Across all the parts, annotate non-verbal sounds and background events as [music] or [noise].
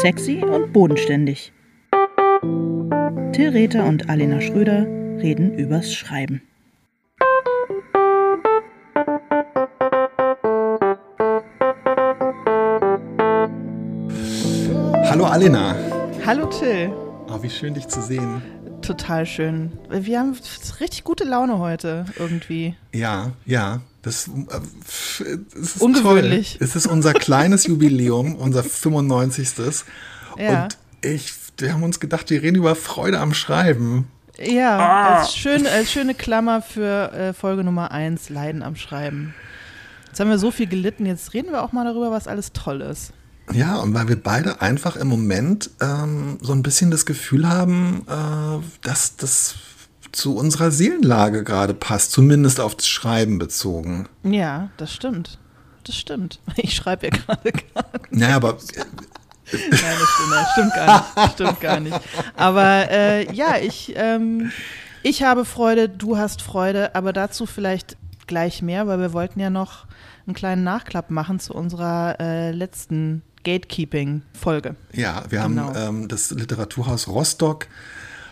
Sexy und bodenständig. Till Rether und Alena Schröder reden übers Schreiben. Hallo Alena. Hallo Till. Oh, wie schön dich zu sehen. Total schön. Wir haben richtig gute Laune heute irgendwie. Ja, ja. Das, äh, das ist Ungewöhnlich. Toll. Es ist unser kleines Jubiläum, [laughs] unser 95. Ja. Und ich, wir haben uns gedacht, wir reden über Freude am Schreiben. Ja, ah. als, schön, als schöne Klammer für äh, Folge Nummer 1, Leiden am Schreiben. Jetzt haben wir so viel gelitten, jetzt reden wir auch mal darüber, was alles toll ist. Ja, und weil wir beide einfach im Moment ähm, so ein bisschen das Gefühl haben, äh, dass das zu unserer Seelenlage gerade passt, zumindest auf das Schreiben bezogen. Ja, das stimmt. Das stimmt. [laughs] Ich schreibe ja gerade gar nicht. Naja, aber. [laughs] Nein, das stimmt, das stimmt gar nicht. Stimmt gar nicht. Aber äh, ja, ich, ähm, ich habe Freude, du hast Freude, aber dazu vielleicht gleich mehr, weil wir wollten ja noch einen kleinen Nachklapp machen zu unserer äh, letzten Gatekeeping-Folge. Ja, wir genau. haben ähm, das Literaturhaus Rostock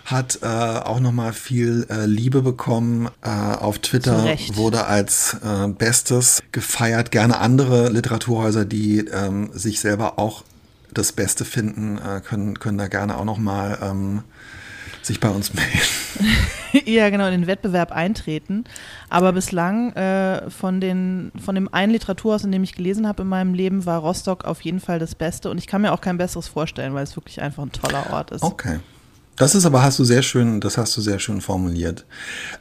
hat äh, auch nochmal viel äh, Liebe bekommen. Äh, auf Twitter wurde als äh, Bestes gefeiert. Gerne andere Literaturhäuser, die ähm, sich selber auch das Beste finden, äh, können, können da gerne auch nochmal ähm, sich bei uns melden. [laughs] ja, genau, in den Wettbewerb eintreten. Aber bislang äh, von, den, von dem einen Literaturhaus, in dem ich gelesen habe in meinem Leben, war Rostock auf jeden Fall das Beste. Und ich kann mir auch kein besseres vorstellen, weil es wirklich einfach ein toller Ort ist. Okay. Das ist aber, hast du sehr schön, das hast du sehr schön formuliert.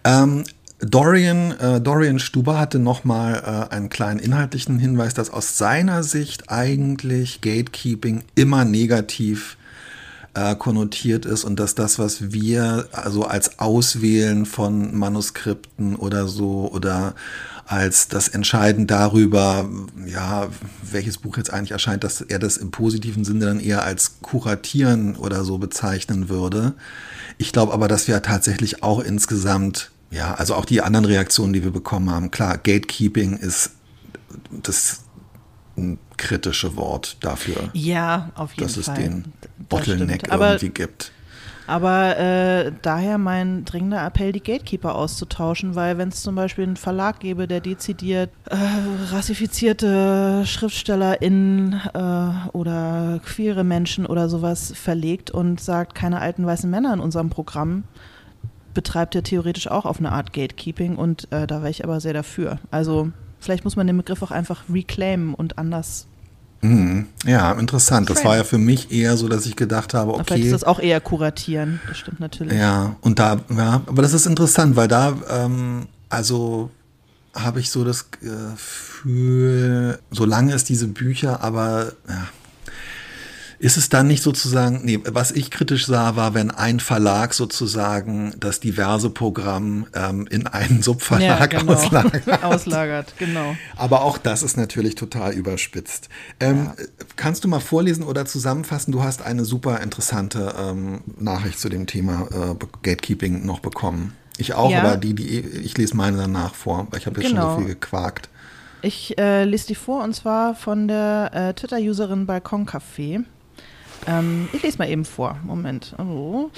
Ähm, Dorian, äh, Dorian Stuber hatte nochmal äh, einen kleinen inhaltlichen Hinweis, dass aus seiner Sicht eigentlich Gatekeeping immer negativ äh, konnotiert ist und dass das, was wir also als Auswählen von Manuskripten oder so oder als das Entscheiden darüber, ja, welches Buch jetzt eigentlich erscheint, dass er das im positiven Sinne dann eher als Kuratieren oder so bezeichnen würde. Ich glaube aber, dass wir tatsächlich auch insgesamt, ja, also auch die anderen Reaktionen, die wir bekommen haben, klar, Gatekeeping ist das ein kritische Wort dafür. Ja, auf jeden dass Fall. Dass es den Bottleneck irgendwie gibt. Aber äh, daher mein dringender Appell, die Gatekeeper auszutauschen, weil wenn es zum Beispiel einen Verlag gäbe, der dezidiert äh, rassifizierte SchriftstellerInnen äh, oder queere Menschen oder sowas verlegt und sagt, keine alten weißen Männer in unserem Programm, betreibt er theoretisch auch auf eine Art Gatekeeping und äh, da wäre ich aber sehr dafür. Also vielleicht muss man den Begriff auch einfach reclaimen und anders. Ja, interessant. Das war ja für mich eher so, dass ich gedacht habe, okay. Vielleicht ist das auch eher kuratieren, das stimmt natürlich. Ja, und da, ja, aber das ist interessant, weil da, ähm, also habe ich so das Gefühl, solange es diese Bücher aber, ja, ist es dann nicht sozusagen, nee, was ich kritisch sah, war, wenn ein Verlag sozusagen das diverse Programm ähm, in einen Subverlag ja, genau. auslagert. [laughs] auslagert. Genau. Aber auch das ist natürlich total überspitzt. Ähm, ja. Kannst du mal vorlesen oder zusammenfassen? Du hast eine super interessante ähm, Nachricht zu dem Thema äh, Gatekeeping noch bekommen. Ich auch, ja. aber die, die, ich lese meine danach vor, weil ich habe jetzt genau. schon so genau. viel gequakt. Ich äh, lese die vor und zwar von der äh, Twitter-Userin Balkoncafé. Ähm, ich lese mal eben vor. Moment. Oh.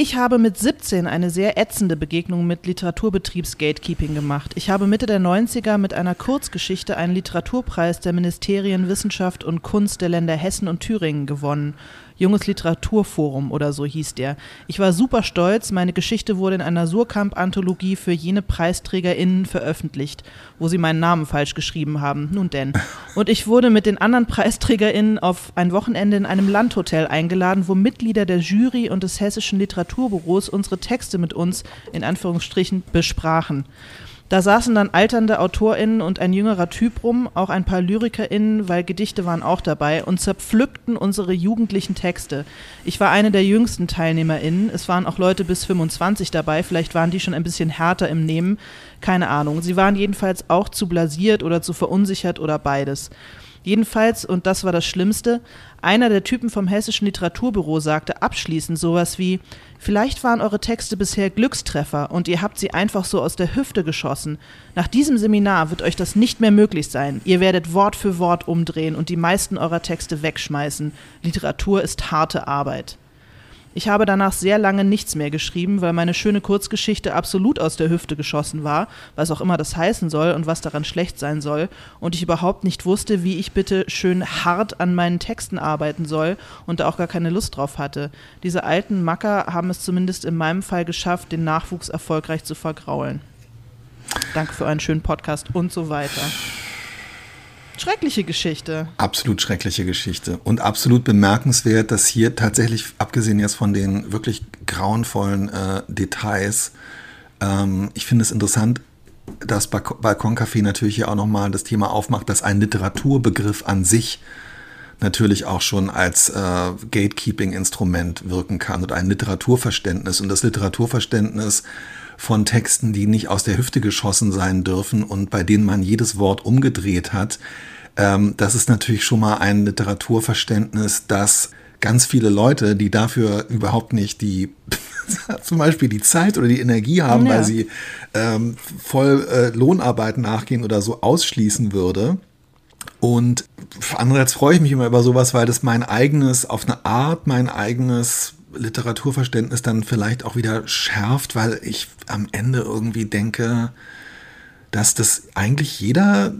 Ich habe mit 17 eine sehr ätzende Begegnung mit Literaturbetriebs-Gatekeeping gemacht. Ich habe Mitte der 90er mit einer Kurzgeschichte einen Literaturpreis der Ministerien Wissenschaft und Kunst der Länder Hessen und Thüringen gewonnen. Junges Literaturforum oder so hieß der. Ich war super stolz, meine Geschichte wurde in einer Surkamp-Anthologie für jene PreisträgerInnen veröffentlicht, wo sie meinen Namen falsch geschrieben haben. Nun denn. Und ich wurde mit den anderen PreisträgerInnen auf ein Wochenende in einem Landhotel eingeladen, wo Mitglieder der Jury und des Hessischen Literaturbüros unsere Texte mit uns, in Anführungsstrichen, besprachen. Da saßen dann alternde AutorInnen und ein jüngerer Typ rum, auch ein paar LyrikerInnen, weil Gedichte waren auch dabei und zerpflückten unsere jugendlichen Texte. Ich war eine der jüngsten TeilnehmerInnen. Es waren auch Leute bis 25 dabei, vielleicht waren die schon ein bisschen härter im Nehmen. Keine Ahnung. Sie waren jedenfalls auch zu blasiert oder zu verunsichert oder beides. Jedenfalls, und das war das Schlimmste, einer der Typen vom Hessischen Literaturbüro sagte abschließend sowas wie, vielleicht waren eure Texte bisher Glückstreffer und ihr habt sie einfach so aus der Hüfte geschossen. Nach diesem Seminar wird euch das nicht mehr möglich sein. Ihr werdet Wort für Wort umdrehen und die meisten eurer Texte wegschmeißen. Literatur ist harte Arbeit. Ich habe danach sehr lange nichts mehr geschrieben, weil meine schöne Kurzgeschichte absolut aus der Hüfte geschossen war, was auch immer das heißen soll und was daran schlecht sein soll, und ich überhaupt nicht wusste, wie ich bitte schön hart an meinen Texten arbeiten soll und da auch gar keine Lust drauf hatte. Diese alten Macker haben es zumindest in meinem Fall geschafft, den Nachwuchs erfolgreich zu vergraulen. Danke für einen schönen Podcast und so weiter. Schreckliche Geschichte. Absolut schreckliche Geschichte. Und absolut bemerkenswert, dass hier tatsächlich, abgesehen jetzt von den wirklich grauenvollen äh, Details, ähm, ich finde es interessant, dass Balkoncafé natürlich hier auch nochmal das Thema aufmacht, dass ein Literaturbegriff an sich natürlich auch schon als äh, Gatekeeping-Instrument wirken kann und ein Literaturverständnis. Und das Literaturverständnis von Texten, die nicht aus der Hüfte geschossen sein dürfen und bei denen man jedes Wort umgedreht hat. Ähm, das ist natürlich schon mal ein Literaturverständnis, das ganz viele Leute, die dafür überhaupt nicht die [laughs] zum Beispiel die Zeit oder die Energie haben, ja. weil sie ähm, voll äh, Lohnarbeit nachgehen oder so ausschließen würde. Und andererseits freue ich mich immer über sowas, weil das mein eigenes, auf eine Art mein eigenes Literaturverständnis dann vielleicht auch wieder schärft, weil ich am Ende irgendwie denke, dass das eigentlich jeder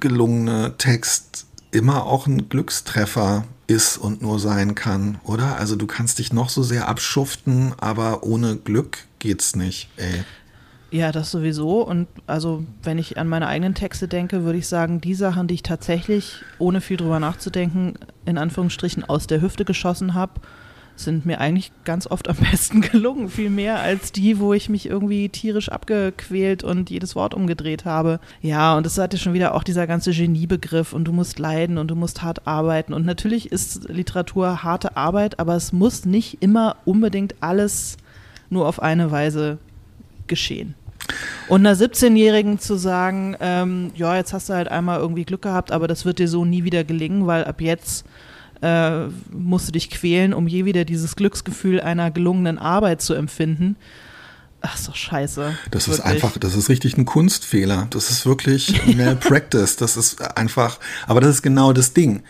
gelungene Text immer auch ein Glückstreffer ist und nur sein kann, oder? Also du kannst dich noch so sehr abschuften, aber ohne Glück geht's nicht, ey. Ja, das sowieso. Und also, wenn ich an meine eigenen Texte denke, würde ich sagen, die Sachen, die ich tatsächlich, ohne viel drüber nachzudenken, in Anführungsstrichen aus der Hüfte geschossen habe, sind mir eigentlich ganz oft am [laughs] besten gelungen. Viel mehr als die, wo ich mich irgendwie tierisch abgequält und jedes Wort umgedreht habe. Ja, und es hatte schon wieder auch dieser ganze Geniebegriff und du musst leiden und du musst hart arbeiten. Und natürlich ist Literatur harte Arbeit, aber es muss nicht immer unbedingt alles nur auf eine Weise geschehen. Und einer 17-Jährigen zu sagen, ähm, ja, jetzt hast du halt einmal irgendwie Glück gehabt, aber das wird dir so nie wieder gelingen, weil ab jetzt äh, musst du dich quälen, um je wieder dieses Glücksgefühl einer gelungenen Arbeit zu empfinden. Ach, doch scheiße. Das wirklich. ist einfach, das ist richtig ein Kunstfehler. Das ist wirklich Malpractice. [laughs] Das ist einfach, aber das ist genau das Ding.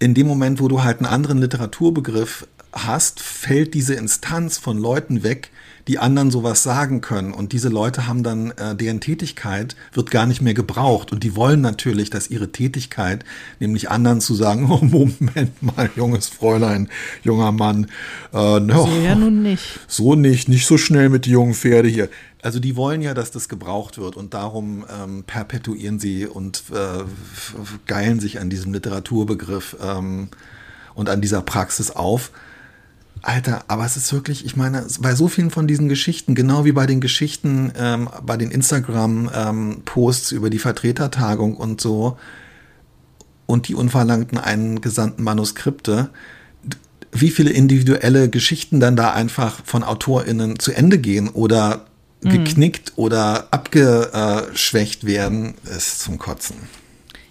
In dem Moment, wo du halt einen anderen Literaturbegriff hast, fällt diese Instanz von Leuten weg, die anderen sowas sagen können. Und diese Leute haben dann, äh, deren Tätigkeit wird gar nicht mehr gebraucht. Und die wollen natürlich, dass ihre Tätigkeit, nämlich anderen zu sagen, [laughs] oh Moment mal, junges Fräulein, junger Mann, äh, no, so ja nun nicht. So nicht, nicht so schnell mit die jungen Pferde hier. Also die wollen ja, dass das gebraucht wird und darum ähm, perpetuieren sie und äh, geilen sich an diesem Literaturbegriff ähm, und an dieser Praxis auf. Alter, aber es ist wirklich, ich meine, bei so vielen von diesen Geschichten, genau wie bei den Geschichten, ähm, bei den Instagram-Posts ähm, über die Vertretertagung und so und die unverlangten eingesandten Manuskripte, wie viele individuelle Geschichten dann da einfach von AutorInnen zu Ende gehen oder mhm. geknickt oder abgeschwächt werden, ist zum Kotzen.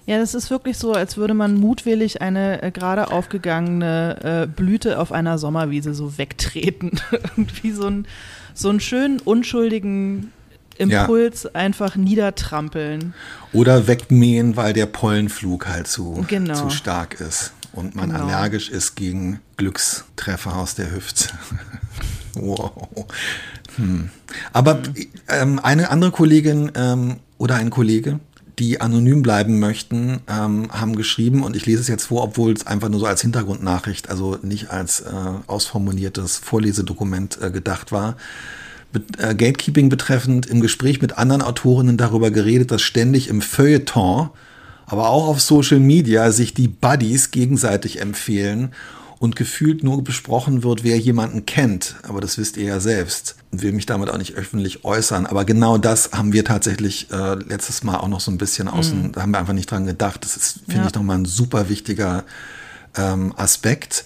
Ja, das ist wirklich so, als würde man mutwillig eine äh, gerade aufgegangene äh, Blüte auf einer Sommerwiese so wegtreten. [laughs] Irgendwie so, ein, so einen schönen, unschuldigen Impuls ja. einfach niedertrampeln. Oder wegmähen, weil der Pollenflug halt zu, genau. zu stark ist und man genau. allergisch ist gegen Glückstreffer aus der Hüfte. [laughs] wow. Hm. Aber mhm. ähm, eine andere Kollegin ähm, oder ein Kollege die anonym bleiben möchten, ähm, haben geschrieben, und ich lese es jetzt vor, obwohl es einfach nur so als Hintergrundnachricht, also nicht als äh, ausformuliertes Vorlesedokument äh, gedacht war. Mit, äh, Gatekeeping betreffend im Gespräch mit anderen Autorinnen darüber geredet, dass ständig im Feuilleton, aber auch auf Social Media sich die Buddies gegenseitig empfehlen und gefühlt nur besprochen wird, wer jemanden kennt. Aber das wisst ihr ja selbst. Und will mich damit auch nicht öffentlich äußern. Aber genau das haben wir tatsächlich äh, letztes Mal auch noch so ein bisschen außen, mhm. da haben wir einfach nicht dran gedacht. Das ist, finde ja. ich, nochmal ein super wichtiger ähm, Aspekt.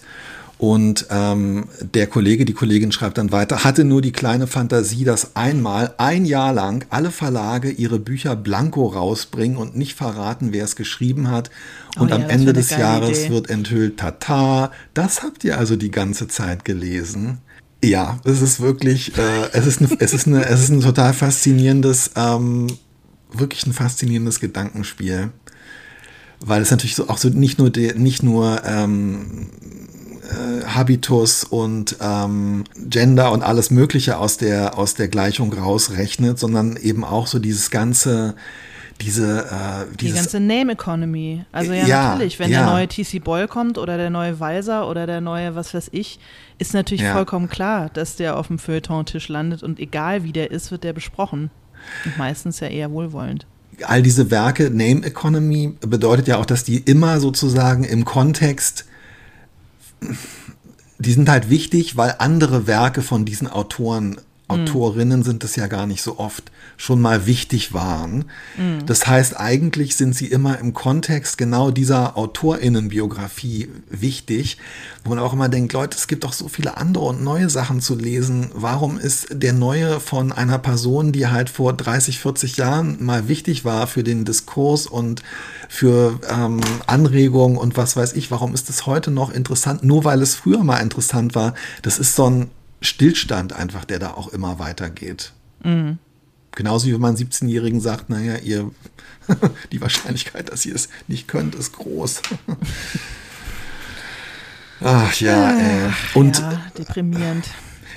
Und ähm, der Kollege, die Kollegin schreibt dann weiter, hatte nur die kleine Fantasie, dass einmal ein Jahr lang alle Verlage ihre Bücher blanko rausbringen und nicht verraten, wer es geschrieben hat. Und Oh am ja, das Ende eine des Jahres Idee. wird enthüllt, tata, das habt ihr also die ganze Zeit gelesen. Ja, es ist wirklich, äh, es, ist ein, [laughs] es, ist eine, es ist ein total faszinierendes, ähm, wirklich ein faszinierendes Gedankenspiel. Weil es natürlich so auch so nicht nur, de, nicht nur ähm, äh, Habitus und ähm, Gender und alles Mögliche aus der, aus der Gleichung rausrechnet, sondern eben auch so dieses ganze, diese, äh, Die ganze Name Economy. Also ja, Ja, natürlich, wenn ja. der neue TC Boyle kommt oder der neue Walser oder der neue was weiß ich, ist natürlich Ja. vollkommen klar, dass der auf dem Feuilleton-Tisch landet und egal wie der ist, wird der besprochen. Und meistens ja eher wohlwollend. all diese Werke, Name Economy, bedeutet ja auch, dass die immer sozusagen im Kontext, die sind halt wichtig, weil andere Werke von diesen Autoren, Autorinnen sind es ja gar nicht so oft, schon mal wichtig waren. Das heißt, eigentlich sind sie immer im Kontext genau dieser Autorinnenbiografie wichtig, wo man auch immer denkt, Leute, es gibt doch so viele andere und neue Sachen zu lesen. Warum ist der neue von einer Person, die halt vor 30, 40 Jahren mal wichtig war für den Diskurs und für ähm, Anregungen und was weiß ich, warum ist es heute noch interessant, nur weil es früher mal interessant war? Das ist so ein Stillstand einfach, der da auch immer weitergeht. Genauso wie wenn man 17-Jährigen sagt, naja, ihr, [laughs] die Wahrscheinlichkeit, dass ihr es nicht könnt, ist groß. [laughs] Ach ja, ey. Und ja, deprimierend.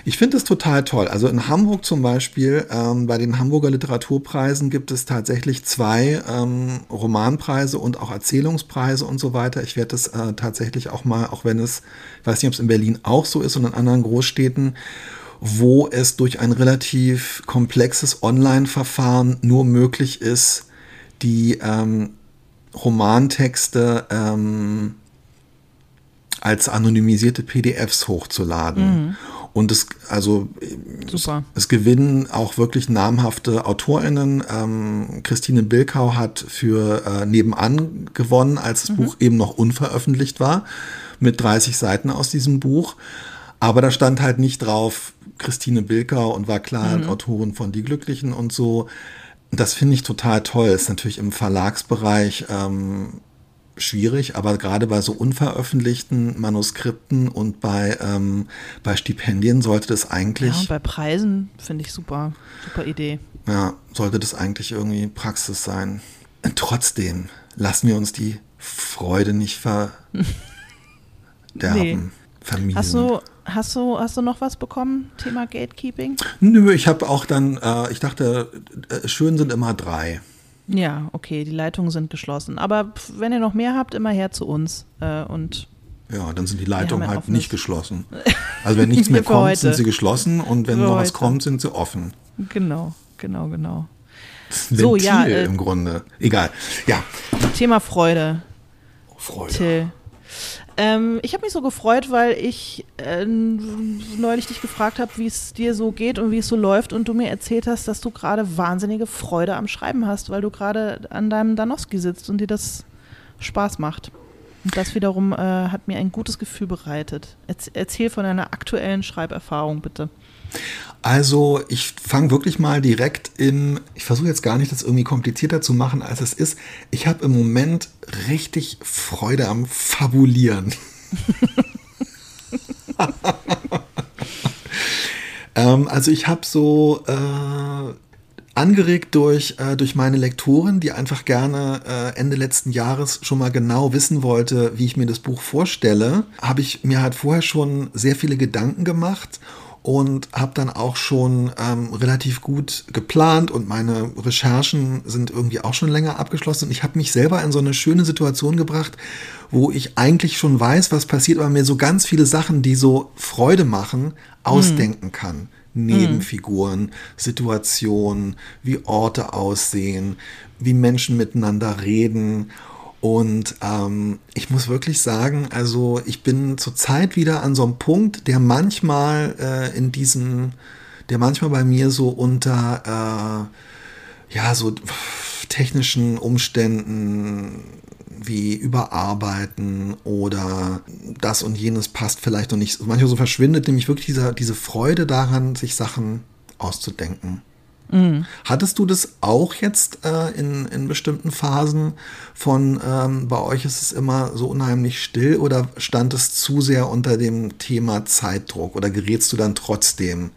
Ich finde es total toll. Also in Hamburg zum Beispiel, ähm, bei den Hamburger Literaturpreisen gibt es tatsächlich zwei ähm, Romanpreise und auch Erzählungspreise und so weiter. Ich werde das äh, tatsächlich auch mal, auch wenn es, ich weiß nicht, ob es in Berlin auch so ist und in anderen Großstädten, wo es durch ein relativ komplexes Online-Verfahren nur möglich ist, die ähm, Romantexte ähm, als anonymisierte PDFs hochzuladen. Und es, also es, es gewinnen auch wirklich namhafte AutorInnen. Ähm, Christine Bilkau hat für äh, Nebenan gewonnen, als das Buch eben noch unveröffentlicht war, mit 30 Seiten aus diesem Buch. Aber da stand halt nicht drauf Christine Bilkau und war klar Autorin von Die Glücklichen und so. Das finde ich total toll. Ist natürlich im Verlagsbereich ähm, schwierig, aber gerade bei so unveröffentlichten Manuskripten und bei, ähm, bei Stipendien sollte das Ja, eigentlich, und bei Preisen finde ich super. Super Idee. ja, sollte das eigentlich irgendwie Praxis sein. Trotzdem lassen wir uns die Freude nicht verderben, [laughs] Nee. vermiesen. Hast du, hast, du, hast du noch was bekommen? Thema Gatekeeping? Nö, ich habe auch dann, äh, ich dachte, äh, schön sind immer drei. Ja, okay, die Leitungen sind geschlossen. Aber wenn ihr noch mehr habt, immer her zu uns. Äh, und Ja, dann sind die Leitungen halt offenes- nicht geschlossen. [laughs] Also wenn nichts mehr kommt, heute. sind sie geschlossen und wenn Für noch was heute. kommt, sind sie offen. genau, genau, genau. Ein So, Ventil ja, äh, im Grunde. Egal. Ja, Thema Freude, Freude. Till. Ähm, ich habe mich so gefreut, weil ich äh, neulich dich gefragt habe, wie es dir so geht und wie es so läuft und du mir erzählt hast, dass du gerade wahnsinnige Freude am Schreiben hast, weil du gerade an deinem Danowski sitzt und dir das Spaß macht. Und das wiederum äh, hat mir ein gutes Gefühl bereitet. Erz erzähl von deiner aktuellen Schreiberfahrung, bitte. Also ich fange wirklich mal direkt im, ich versuche jetzt gar nicht, das irgendwie komplizierter zu machen, als es ist. Ich habe im Moment richtig Freude am Fabulieren. [laughs] ähm, also ich habe so äh, angeregt durch, äh, durch meine Lektorin, die einfach gerne äh, Ende letzten Jahres schon mal genau wissen wollte, wie ich mir das Buch vorstelle, habe ich mir halt vorher schon sehr viele Gedanken gemacht und habe dann auch schon ähm, relativ gut geplant und meine Recherchen sind irgendwie auch schon länger abgeschlossen. Und ich habe mich selber in so eine schöne Situation gebracht, wo ich eigentlich schon weiß, was passiert, aber mir so ganz viele Sachen, die so Freude machen, ausdenken kann. Nebenfiguren, Situationen, wie Orte aussehen, wie Menschen miteinander reden. Und ähm, ich muss wirklich sagen, also ich bin zurzeit wieder an so einem Punkt, der manchmal äh, in diesem, der manchmal bei mir so unter, äh, ja, so technischen Umständen wie Überarbeiten oder das und jenes passt vielleicht noch nicht. Manchmal so verschwindet nämlich wirklich diese, diese Freude daran, sich Sachen auszudenken. Mhm. Hattest du das auch jetzt äh, in, in bestimmten Phasen von, ähm, bei euch ist es immer so unheimlich still oder stand es zu sehr unter dem Thema Zeitdruck oder gerätst du dann trotzdem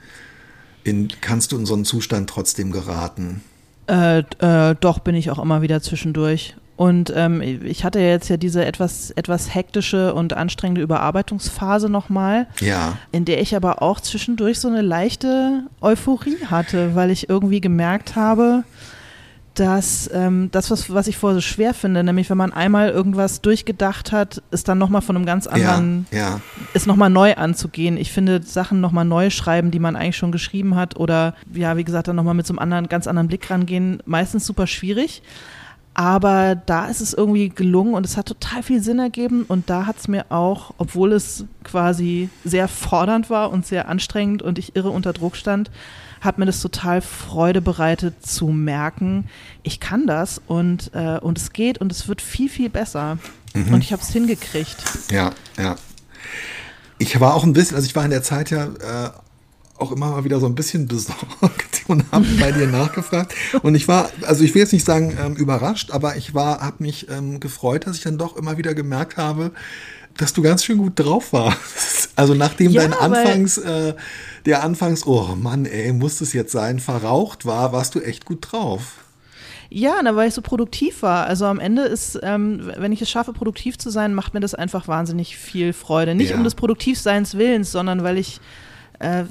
in, kannst du in so einen Zustand trotzdem geraten? Äh, äh, doch, bin ich auch immer wieder zwischendurch. Und ähm, ich hatte jetzt ja diese etwas, etwas hektische und anstrengende Überarbeitungsphase nochmal, ja. in der ich aber auch zwischendurch so eine leichte Euphorie hatte, weil ich irgendwie gemerkt habe, dass ähm, das, was, was ich vorher so schwer finde, nämlich wenn man einmal irgendwas durchgedacht hat, ist dann nochmal von einem ganz anderen, ja, ja. ist nochmal neu anzugehen. Ich finde Sachen nochmal neu schreiben, die man eigentlich schon geschrieben hat oder ja, wie gesagt, dann nochmal mit so einem anderen, ganz anderen Blick rangehen, meistens super schwierig. Aber da ist es irgendwie gelungen und es hat total viel Sinn ergeben. Und da hat es mir auch, obwohl es quasi sehr fordernd war und sehr anstrengend und ich irre unter Druck stand, hat mir das total Freude bereitet zu merken, ich kann das und, äh, und es geht und es wird viel, viel besser. Mhm. Und ich habe es hingekriegt. Ja, ja. Ich war auch ein bisschen, also ich war in der Zeit ja äh, auch immer mal wieder so ein bisschen besorgt [laughs] und habe bei dir nachgefragt. Und ich war, also ich will jetzt nicht sagen ähm, überrascht, aber ich war, habe mich ähm, gefreut, dass ich dann doch immer wieder gemerkt habe, dass du ganz schön gut drauf warst. [laughs] Also nachdem ja, dein Anfangs, äh, der Anfangs, oh Mann, ey, muss das jetzt sein, verraucht war, warst du echt gut drauf. Ja, na, weil ich so produktiv war. Also am Ende ist, ähm, wenn ich es schaffe, produktiv zu sein, macht mir das einfach wahnsinnig viel Freude. Nicht ja. um des Produktivseins Willens, sondern weil ich äh,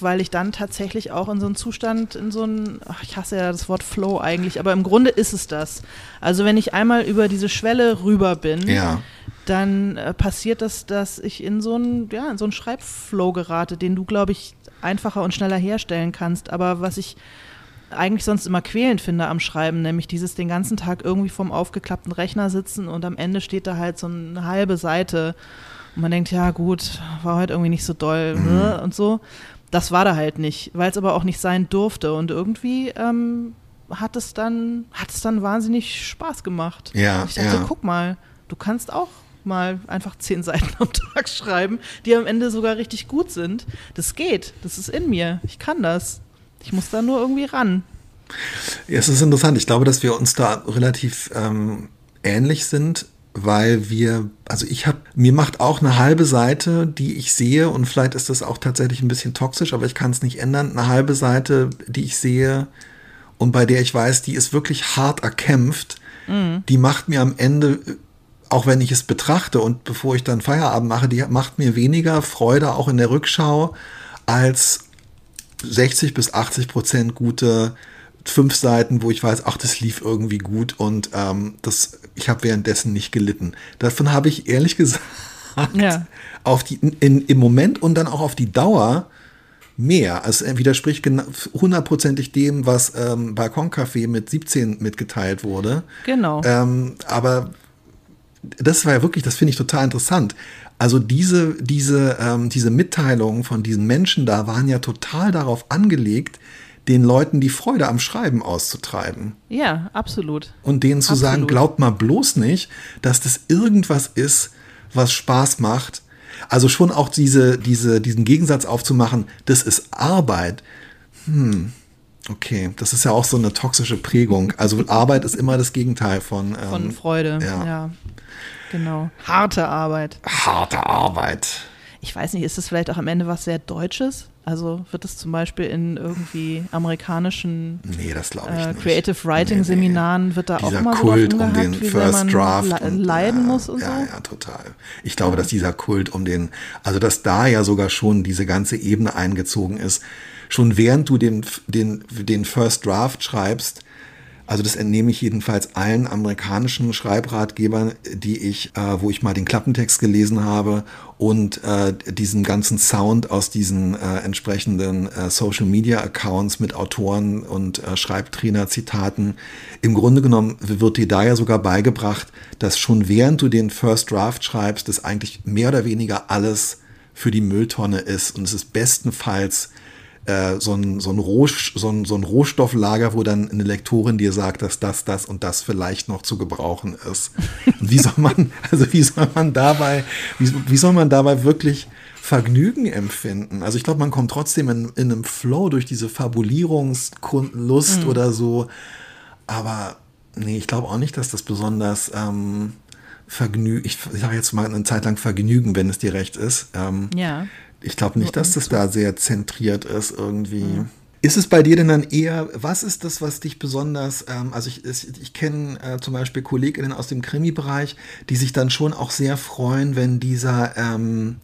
weil ich dann tatsächlich auch in so einen Zustand, in so einen, ach, ich hasse ja das Wort Flow eigentlich, aber im Grunde ist es das. Also wenn ich einmal über diese Schwelle rüber bin, ja. dann äh, passiert das, dass ich in so einen, ja, in so einen Schreibflow gerate, den du, glaube ich, einfacher und schneller herstellen kannst. Aber was ich eigentlich sonst immer quälend finde am Schreiben, nämlich dieses den ganzen Tag irgendwie vom aufgeklappten Rechner sitzen und am Ende steht da halt so eine halbe Seite und man denkt, ja gut, war heute irgendwie nicht so doll mhm. ne? und so. Das war da halt nicht, weil es aber auch nicht sein durfte. Und irgendwie ähm, hat es dann, hat es dann wahnsinnig Spaß gemacht. Ja, ich dachte, ja. guck mal, du kannst auch mal einfach zehn [laughs] Seiten am Tag schreiben, die am Ende sogar richtig gut sind. Das geht, das ist in mir. Ich kann das. Ich muss da nur irgendwie ran. Ja, es ist interessant. Ich glaube, dass wir uns da relativ ähm, ähnlich sind weil wir, also ich habe, mir macht auch eine halbe Seite, die ich sehe, und vielleicht ist das auch tatsächlich ein bisschen toxisch, aber ich kann es nicht ändern, eine halbe Seite, die ich sehe und bei der ich weiß, die ist wirklich hart erkämpft, mhm. die macht mir am Ende, auch wenn ich es betrachte und bevor ich dann Feierabend mache, die macht mir weniger Freude auch in der Rückschau als 60 bis 80 Prozent gute fünf Seiten, wo ich weiß, ach, das lief irgendwie gut und ähm, das, ich habe währenddessen nicht gelitten. Davon habe ich ehrlich [laughs] gesagt ja. auf die, in, im Moment und dann auch auf die Dauer mehr. Also es widerspricht hundertprozentig dem, was ähm, Balkoncafé mit 17 mitgeteilt wurde. Genau. Ähm, aber das war ja wirklich, das finde ich total interessant. Also diese, diese, ähm, diese Mitteilungen von diesen Menschen da waren ja total darauf angelegt, den Leuten die Freude am Schreiben auszutreiben. Ja, absolut. Und denen zu absolut. sagen, glaubt mal bloß nicht, dass das irgendwas ist, was Spaß macht. Also schon auch diese, diese, diesen Gegensatz aufzumachen, das ist Arbeit. Hm, okay, das ist ja auch so eine toxische Prägung. Also Arbeit ist immer das Gegenteil von, ähm, von Freude. Ja. ja, genau. Harte Arbeit. Harte Arbeit. Ich weiß nicht, ist das vielleicht auch am Ende was sehr Deutsches? Also wird es zum Beispiel in irgendwie amerikanischen nee, äh, Creative Writing nee, Seminaren nee. wird da dieser auch immer Kult so um den First Draft und, leiden ja, muss und ja, so. Ja, total. Ich glaube, dass dieser Kult um den, also dass da ja sogar schon diese ganze Ebene eingezogen ist. Schon während du den, den, den First Draft schreibst, also das entnehme ich jedenfalls allen amerikanischen Schreibratgebern, die ich, äh, wo ich mal den Klappentext gelesen habe und äh, diesen ganzen Sound aus diesen äh, entsprechenden äh, Social Media Accounts mit Autoren und äh, Schreibtrainer Zitaten. Im Grunde genommen wird dir da ja sogar beigebracht, dass schon während du den First Draft schreibst, das eigentlich mehr oder weniger alles für die Mülltonne ist und es ist bestenfalls äh, so, ein, so, ein Roh, so, ein, so ein Rohstofflager, wo dann eine Lektorin dir sagt, dass das, das und das vielleicht noch zu gebrauchen ist. Und wie soll man, [laughs] also wie soll man dabei, wie, wie soll man dabei wirklich Vergnügen empfinden? Also ich glaube, man kommt trotzdem in, in einem Flow durch diese Fabulierungslust mhm. oder so. Aber nee, ich glaube auch nicht, dass das besonders ähm, Vergnügen, ich sage jetzt mal eine Zeit lang Vergnügen, wenn es dir recht ist. Ähm, ja. Ich glaube nicht, dass das da sehr zentriert ist irgendwie. Mhm. Ist es bei dir denn dann eher, was ist das, was dich besonders, ähm, also ich, ich, ich kenne äh, zum Beispiel Kolleginnen aus dem Krimi-Bereich, die sich dann schon auch sehr freuen, wenn dieser, ähm,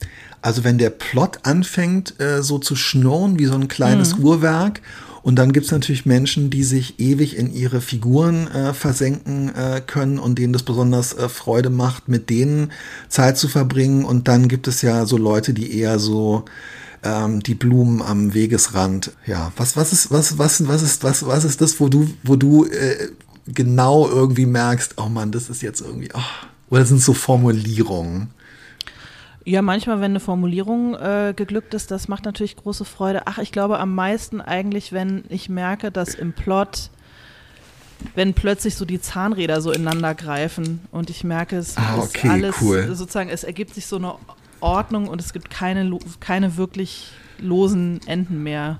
also wenn der Plot anfängt äh, so zu schnurren wie so ein kleines mhm. Uhrwerk und dann gibt es natürlich Menschen, die sich ewig in ihre Figuren äh, versenken äh, können und denen das besonders äh, Freude macht, mit denen Zeit zu verbringen. Und dann gibt es ja so Leute, die eher so ähm, die Blumen am Wegesrand. Ja, was, was ist, was, was, was ist, was, was ist das, wo du, wo du äh, genau irgendwie merkst, oh Mann, das ist jetzt irgendwie, oh, oder sind so Formulierungen? Ja, manchmal, wenn eine Formulierung äh, geglückt ist, das macht natürlich große Freude. Ach, ich glaube am meisten eigentlich, wenn ich merke, dass im Plot, wenn plötzlich so die Zahnräder so ineinander greifen und ich merke, es ah, okay, ist alles cool. sozusagen, es ergibt sich so eine Ordnung und es gibt keine, keine wirklich losen Enden mehr.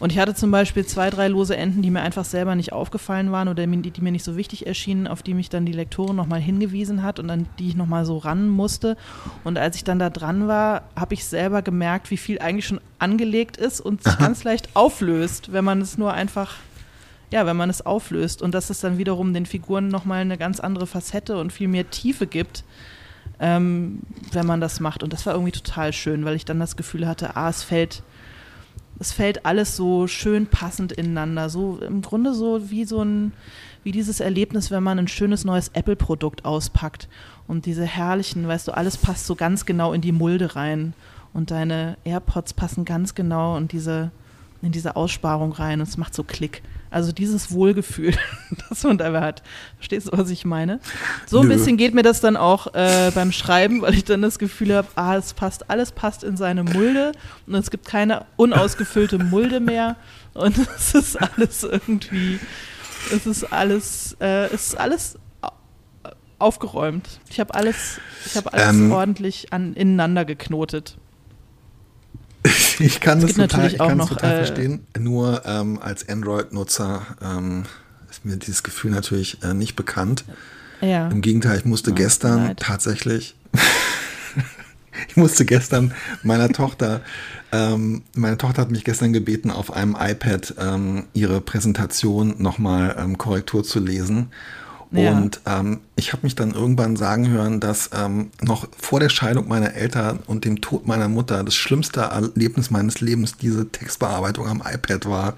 Und ich hatte zum Beispiel zwei, drei lose Enden, die mir einfach selber nicht aufgefallen waren oder die, die mir nicht so wichtig erschienen, auf die mich dann die Lektorin nochmal hingewiesen hat und an die ich nochmal so ran musste. Und als ich dann da dran war, habe ich selber gemerkt, wie viel eigentlich schon angelegt ist und sich ganz leicht auflöst, wenn man es nur einfach ja, wenn man es auflöst und dass es dann wiederum den Figuren nochmal eine ganz andere Facette und viel mehr Tiefe gibt, ähm, wenn man das macht. Und das war irgendwie total schön, weil ich dann das Gefühl hatte, ah, es fällt es fällt alles so schön passend ineinander. So im Grunde so wie so ein, wie dieses Erlebnis, wenn man ein schönes neues Apple-Produkt auspackt und diese herrlichen, weißt du, alles passt so ganz genau in die Mulde rein und deine AirPods passen ganz genau in diese, in diese Aussparung rein und es macht so Klick. Also dieses Wohlgefühl, [laughs] das man dabei hat. Verstehst du, was ich meine? So ein Nö. bisschen geht mir das dann auch äh, beim Schreiben, weil ich dann das Gefühl habe, ah, es passt, alles passt in seine Mulde und es gibt keine unausgefüllte Mulde mehr und [laughs] es ist alles irgendwie, es ist alles, äh, es ist alles aufgeräumt. Ich habe alles, ich habe alles ähm, ordentlich an, ineinander geknotet. [laughs] ich kann das, das total, ich kann noch, total äh, verstehen. Nur ähm, als Android-Nutzer ähm, ist mir dieses Gefühl natürlich äh, nicht bekannt. Ja. Im Gegenteil, ich musste ja, gestern leid. tatsächlich, [laughs] ich musste gestern meiner Tochter, ähm, meine Tochter hat mich gestern gebeten, auf einem iPad ähm, ihre Präsentation nochmal ähm, Korrektur zu lesen. Ja. Und ähm, ich habe mich dann irgendwann sagen hören, dass ähm, noch vor der Scheidung meiner Eltern und dem Tod meiner Mutter das schlimmste Erlebnis meines Lebens diese Textbearbeitung am iPad war.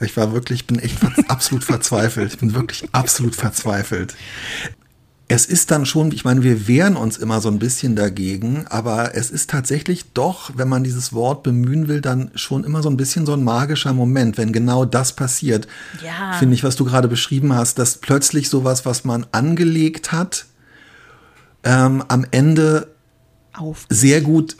Ich war wirklich, ich bin echt [laughs] absolut verzweifelt. Ich bin wirklich absolut verzweifelt es ist dann schon, ich meine, wir wehren uns immer so ein bisschen dagegen, aber es ist tatsächlich doch, wenn man dieses Wort bemühen will, dann schon immer so ein bisschen so ein magischer Moment, wenn genau das passiert. Ja. Finde ich, was du gerade beschrieben hast, dass plötzlich sowas, was man angelegt hat, ähm, am Ende aufgeht. sehr gut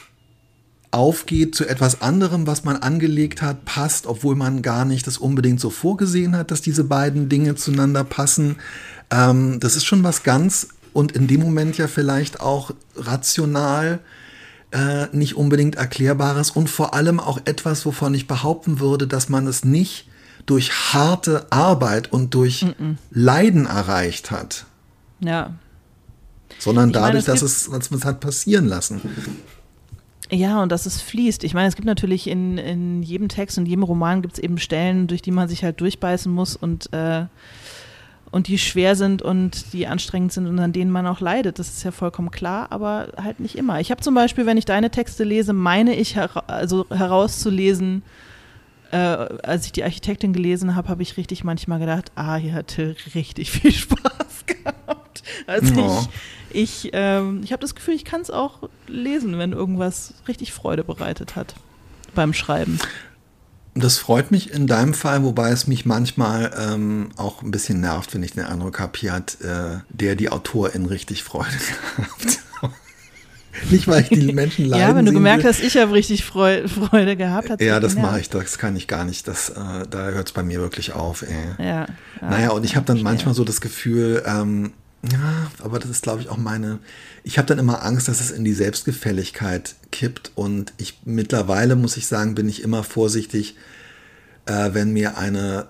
aufgeht zu etwas anderem, was man angelegt hat, passt, obwohl man gar nicht das unbedingt so vorgesehen hat, dass diese beiden Dinge zueinander passen. Ähm, das ist schon was ganz und in dem Moment ja vielleicht auch rational äh, nicht unbedingt erklärbares und vor allem auch etwas, wovon ich behaupten würde, dass man es nicht durch harte Arbeit und durch mm -mm. Leiden erreicht hat. Ja. Sondern ich dadurch, meine, es dass, es, dass man es hat passieren lassen. Ja, und dass es fließt. Ich meine, es gibt natürlich in, in jedem Text und jedem Roman gibt es eben Stellen, durch die man sich halt durchbeißen muss und äh, und die schwer sind und die anstrengend sind und an denen man auch leidet. Das ist ja vollkommen klar, aber halt nicht immer. Ich habe zum Beispiel, wenn ich deine Texte lese, meine ich hera also herauszulesen, äh, als ich die Architektin gelesen habe, habe ich richtig manchmal gedacht, ah, hier hat Till richtig viel [laughs] Spaß gehabt. Also oh. ich, ich, ähm, ich habe das Gefühl, ich kann es auch lesen, wenn irgendwas richtig Freude bereitet hat beim Schreiben. Das freut mich in deinem Fall, wobei es mich manchmal ähm, auch ein bisschen nervt, wenn ich den Eindruck habe, hier hat äh, der die Autorin richtig Freude gehabt. [laughs] nicht, weil ich die Menschen leiden Ja, wenn du gemerkt will. hast, ich habe richtig Freude, Freude gehabt. Hat's Ja, das mache ich, das kann ich gar nicht. Das, äh, da hört es bei mir wirklich auf. Ey. Ja. ja Naja, und ich habe dann verstehe. manchmal so das Gefühl, ähm, ja, aber das ist, glaube ich, auch meine, ich habe dann immer Angst, dass es in die Selbstgefälligkeit kippt und ich mittlerweile, muss ich sagen, bin ich immer vorsichtig, äh, wenn mir eine,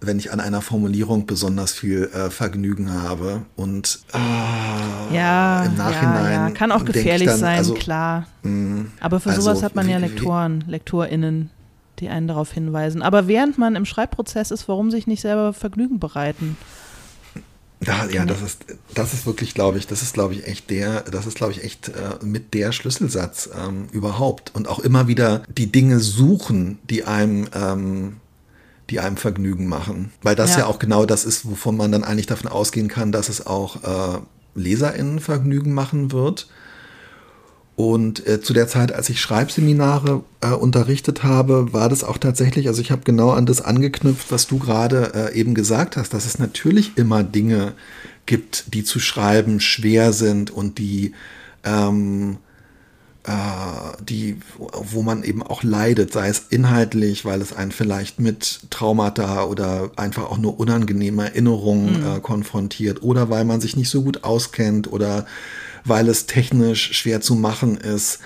wenn ich an einer Formulierung besonders viel äh, Vergnügen habe und äh, Ja, im Nachhinein ja, ja. kann auch gefährlich dann, sein, also, klar. mh, Aber für also, sowas hat man ja Lektoren, LektorInnen, die einen darauf hinweisen. Aber während man im Schreibprozess ist, warum sich nicht selber Vergnügen bereiten? Da, ja, das ist, das ist wirklich, glaube ich, das ist, glaube ich, echt der, das ist, glaube ich, echt äh, mit der Schlüsselsatz ähm, überhaupt. Und auch immer wieder die Dinge suchen, die einem, ähm, die einem Vergnügen machen. Weil das ja. Ja. auch genau das ist, wovon man dann eigentlich davon ausgehen kann, dass es auch äh, LeserInnen Vergnügen machen wird. Und äh, zu der Zeit, als ich Schreibseminare äh, unterrichtet habe, war das auch tatsächlich, also ich habe genau an das angeknüpft, was du gerade äh, eben gesagt hast, dass es natürlich immer Dinge gibt, die zu schreiben schwer sind und die, ähm, äh, die, wo man eben auch leidet, sei es inhaltlich, weil es einen vielleicht mit Traumata oder einfach auch nur unangenehme Erinnerungen äh, konfrontiert oder weil man sich nicht so gut auskennt oder weil es technisch schwer zu machen ist.